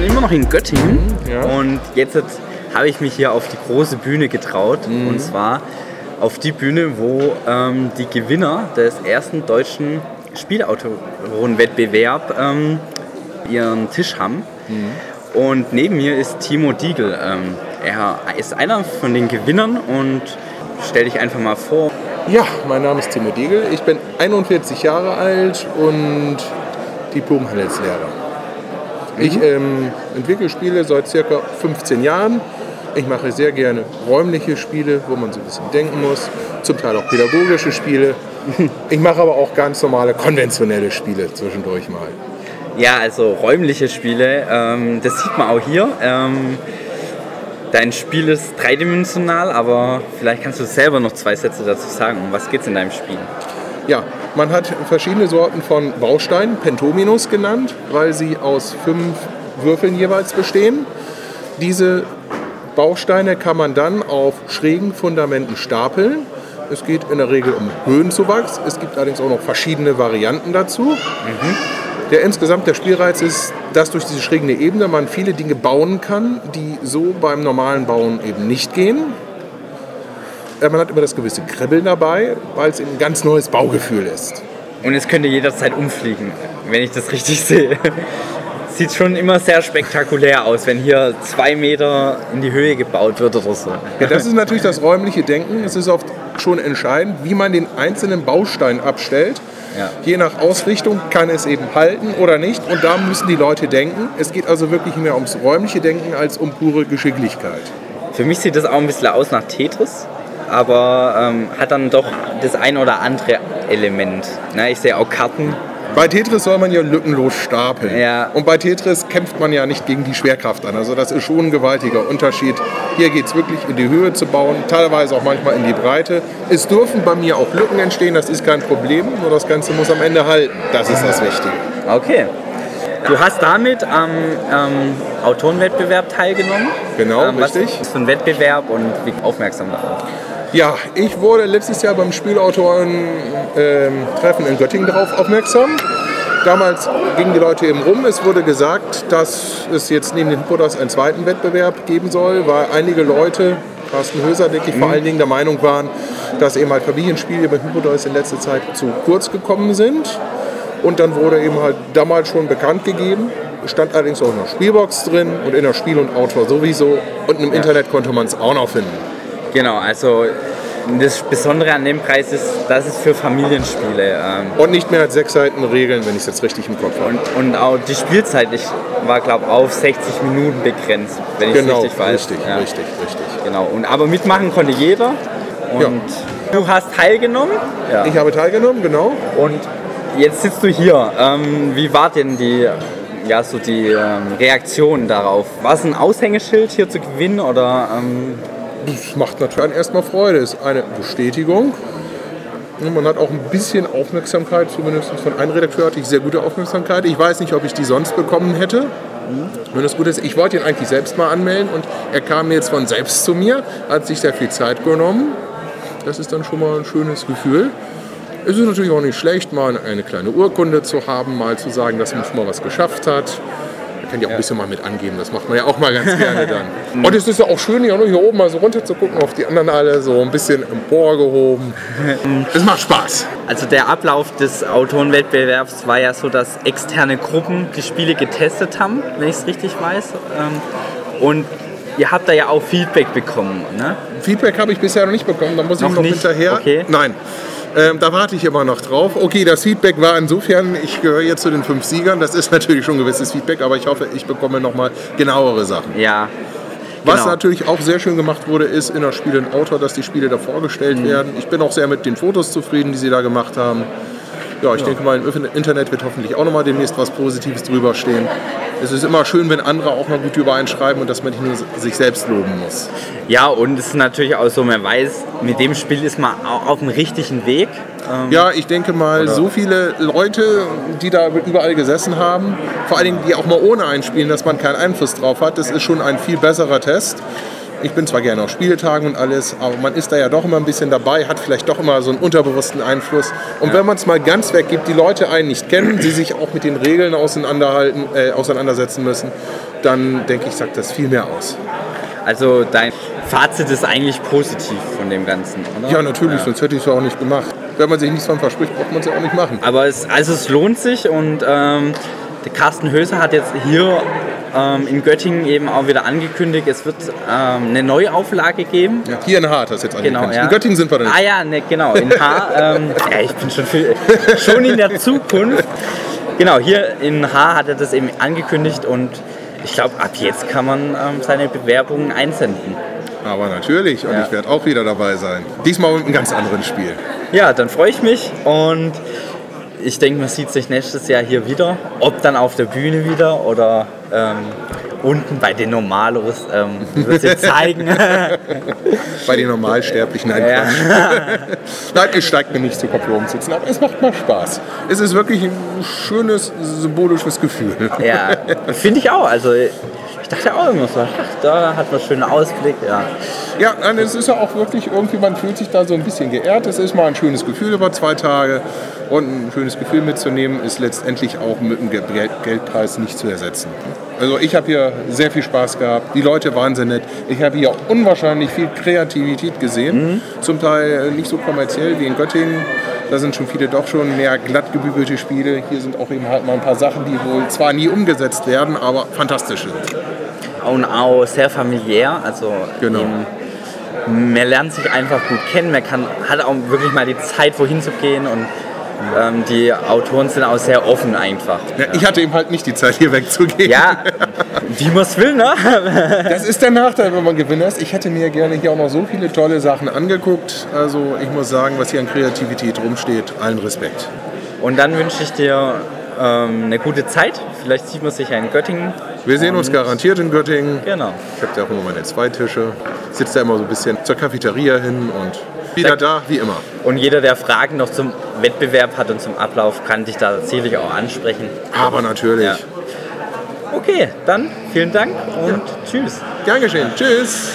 bin immer noch in Göttingen Mhm, ja. und jetzt habe ich mich hier auf die große Bühne getraut. Mhm. Und zwar auf die Bühne, wo ähm, die Gewinner des ersten deutschen Spielautorenwettbewerb ähm, ihren Tisch haben. Mhm. Und neben mir ist Timo Diegel. Ähm, er ist einer von den Gewinnern und stell dich einfach mal vor. Ja, mein Name ist Timo Diegel. Ich bin 41 Jahre alt und Diplom-Handelslehrer. Ich ähm, entwickle Spiele seit circa 15 Jahren. Ich mache sehr gerne räumliche Spiele, wo man so ein bisschen denken muss. Zum Teil auch pädagogische Spiele. Ich mache aber auch ganz normale konventionelle Spiele zwischendurch mal. Ja, also räumliche Spiele, ähm, das sieht man auch hier. Ähm, dein Spiel ist dreidimensional, aber vielleicht kannst du selber noch zwei Sätze dazu sagen. Um was geht es in deinem Spiel? Ja, man hat verschiedene Sorten von Bausteinen, Pentominos genannt, weil sie aus fünf Würfeln jeweils bestehen. Diese Bausteine kann man dann auf schrägen Fundamenten stapeln. Es geht in der Regel um Höhenzuwachs. Es gibt allerdings auch noch verschiedene Varianten dazu. Der insgesamt der Spielreiz ist, dass durch diese schrägende Ebene man viele Dinge bauen kann, die so beim normalen Bauen eben nicht gehen. Man hat immer das gewisse Kribbeln dabei, weil es eben ein ganz neues Baugefühl ist. Und es könnte jederzeit umfliegen, wenn ich das richtig sehe. Sieht schon immer sehr spektakulär aus, wenn hier zwei Meter in die Höhe gebaut wird oder so. Ja, das ist natürlich das räumliche Denken. Es ist oft schon entscheidend, wie man den einzelnen Baustein abstellt. Ja. Je nach Ausrichtung kann es eben halten oder nicht. Und da müssen die Leute denken. Es geht also wirklich mehr ums räumliche Denken als um pure Geschicklichkeit. Für mich sieht das auch ein bisschen aus nach Tetris, aber ähm, hat dann doch das ein oder andere Element. Ne, ich sehe auch Karten. Bei Tetris soll man ja lückenlos stapeln. Ja. Und bei Tetris kämpft man ja nicht gegen die Schwerkraft an. Also das ist schon ein gewaltiger Unterschied. Hier geht es wirklich in die Höhe zu bauen, teilweise auch manchmal in die Breite. Es dürfen bei mir auch Lücken entstehen, das ist kein Problem. Nur das Ganze muss am Ende halten. Das ist das Wichtige. Okay. Du hast damit am ähm, Autorenwettbewerb teilgenommen. Genau, ähm, was richtig. ist für ein Wettbewerb und wie aufmerksam darauf? Ja, ich wurde letztes Jahr beim Spielautoren-Treffen in Göttingen darauf aufmerksam. Damals gingen die Leute eben rum. Es wurde gesagt, dass es jetzt neben den Hippodas einen zweiten Wettbewerb geben soll, weil einige Leute, Carsten Höser, denke ich, vor allen Dingen der Meinung waren, dass eben halt Familienspiele bei Hippodas in letzter Zeit zu kurz gekommen sind. Und dann wurde eben halt damals schon bekannt gegeben, stand allerdings auch in der Spielbox drin und in der Spiel und Autor sowieso. Und im Internet konnte man es auch noch finden. Genau, also das Besondere an dem Preis ist, dass es für Familienspiele ähm, Und nicht mehr als sechs Seiten Regeln, wenn ich es jetzt richtig im Kopf habe. und, und auch die Spielzeit ich war, glaube ich, auf 60 Minuten begrenzt, wenn ich es Genau, richtig weiß. richtig, Ja, richtig, richtig. Genau. Und, aber mitmachen konnte jeder. Und Ja. du hast teilgenommen. Ja. Ich habe teilgenommen, genau. Und jetzt sitzt du hier. Ähm, wie war denn die, ja, so die ähm, Reaktion darauf? War es ein Aushängeschild hier zu gewinnen oder ähm, Das macht natürlich erstmal Freude. Ist eine Bestätigung. Und Man hat auch ein bisschen Aufmerksamkeit, zumindest von einem Redakteur hatte ich sehr gute Aufmerksamkeit. Ich weiß nicht, ob ich die sonst bekommen hätte. Wenn das gut ist, ich wollte ihn eigentlich selbst mal anmelden und er kam jetzt von selbst zu mir, hat sich sehr viel Zeit genommen. Das ist dann schon mal ein schönes Gefühl. Es ist natürlich auch nicht schlecht, mal eine kleine Urkunde zu haben, mal zu sagen, dass man schon mal was geschafft hat. Kann ja auch ein bisschen mal mit angeben, das macht man ja auch mal ganz gerne dann. Und es ist ja auch schön, hier, hier oben mal so runter zu gucken, auf die anderen alle so ein bisschen emporgehoben. Es macht Spaß. Also der Ablauf des Autorenwettbewerbs war ja so, dass externe Gruppen die Spiele getestet haben, wenn ich es richtig weiß. Ähm, Und ihr habt da ja auch Feedback bekommen, ne? Feedback habe ich bisher noch nicht bekommen, da muss ich Noch noch, nicht? hinterher. Okay. Nein. Ähm, da warte ich immer noch drauf. Okay, das Feedback war insofern, ich gehöre jetzt zu den fünf Siegern. Das ist natürlich schon ein gewisses Feedback, aber ich hoffe, ich bekomme noch mal genauere Sachen. Ja. Was Genau. natürlich auch sehr schön gemacht wurde, ist in der Spiel und Autor, dass die Spiele da vorgestellt Mhm. werden. Ich bin auch sehr mit den Fotos zufrieden, die sie da gemacht haben. Ja, ich denke mal, im Internet wird hoffentlich auch noch mal demnächst was Positives drüber stehen. Es ist immer schön, wenn andere auch mal gut über einen schreiben und dass man nicht nur sich selbst loben muss. Ja, und es ist natürlich auch so, man weiß, mit dem Spiel ist man au- auf dem richtigen Weg. Ähm, Ja, ich denke mal, so viele Leute, die da überall gesessen haben, vor allen Dingen die auch mal ohne einspielen, dass man keinen Einfluss drauf hat, das ist schon ein viel besserer Test. Ich bin zwar gerne auf Spieltagen und alles, aber man ist da ja doch immer ein bisschen dabei, hat vielleicht doch immer so einen unterbewussten Einfluss. Und wenn man es mal ganz weggibt, die Leute einen nicht kennen, sie sich auch mit den Regeln auseinanderhalten, äh, auseinandersetzen müssen dann denke ich, sagt das viel mehr aus. Also dein Fazit ist eigentlich positiv von dem Ganzen, oder? Ja, natürlich, sonst hätte ich es auch nicht gemacht. Wenn man sich nichts von verspricht, braucht man es ja auch nicht machen. Aber es, also es lohnt sich und ähm, der Carsten Höser hat jetzt hier ähm, in Göttingen eben auch wieder angekündigt, es wird ähm, eine Neuauflage geben. Ja, hier in Hart hast du jetzt Genau, angekündigt. ja. In Göttingen sind wir dann. Ah ja, ne, genau, in Haar. ähm, ja, ich bin schon, viel, schon in der Zukunft. Genau, hier in Haar hat er das eben angekündigt und ich glaube, ab jetzt kann man ähm, seine Bewerbungen einsenden. Aber natürlich, und Ja. ich werde auch wieder dabei sein. Diesmal mit einem ganz anderen Spiel. Ja, dann freue ich mich und ich denke, man sieht sich nächstes Jahr hier wieder. Ob dann auf der Bühne wieder oder ähm, unten bei den Normalos, ähm, wird sich zeigen. Bei den Normalsterblichen ein Ja. Nein, es steigt mir nicht zu Kopf oben sitzen, aber es macht mal Spaß. Es ist wirklich ein schönes, symbolisches Gefühl. ja, finde ich auch. Also ich dachte auch immer so, ach, da hat man einen schönen Ausblick. Ja. Ja, nein, es ist ja auch wirklich irgendwie, man fühlt sich da so ein bisschen geehrt. Es ist mal ein schönes Gefühl über zwei Tage und ein schönes Gefühl mitzunehmen ist letztendlich auch mit dem Ge- Geld Geldpreis nicht zu ersetzen. Also ich habe hier sehr viel Spaß gehabt, die Leute waren sehr nett. Ich habe hier unwahrscheinlich viel Kreativität gesehen, zum Teil äh, nicht so kommerziell wie in Göttingen. Da sind schon viele doch schon mehr glatt gebügelte Spiele. Hier sind auch eben halt mal ein paar Sachen, die wohl zwar nie umgesetzt werden, aber fantastisch sind. Und auch sehr familiär. Also Genau. eben, man lernt sich einfach gut kennen. Man kann, hat auch wirklich mal die Zeit, wohin zu gehen. Und ähm, die Autoren sind auch sehr offen einfach. Ja, ich hatte eben halt nicht die Zeit, hier wegzugehen. Ja, wie man es will, ne? Das ist der Nachteil, wenn man Gewinner ist. Ich hätte mir gerne hier auch noch so viele tolle Sachen angeguckt. Also ich muss sagen, was hier an Kreativität rumsteht, allen Respekt. Und dann wünsche ich dir ähm, eine gute Zeit. Vielleicht sieht man sich ja in Göttingen. Wir sehen uns garantiert in Göttingen. Genau. Ich habe da auch immer meine zwei Tische. Sitze da immer so ein bisschen zur Cafeteria hin und wieder da, wie immer. Und jeder, der Fragen noch zum Wettbewerb hat und zum Ablauf, kann dich da sicherlich auch ansprechen. Aber natürlich. Ja. Okay, dann vielen Dank und tschüss. Gern geschehen. Tschüss.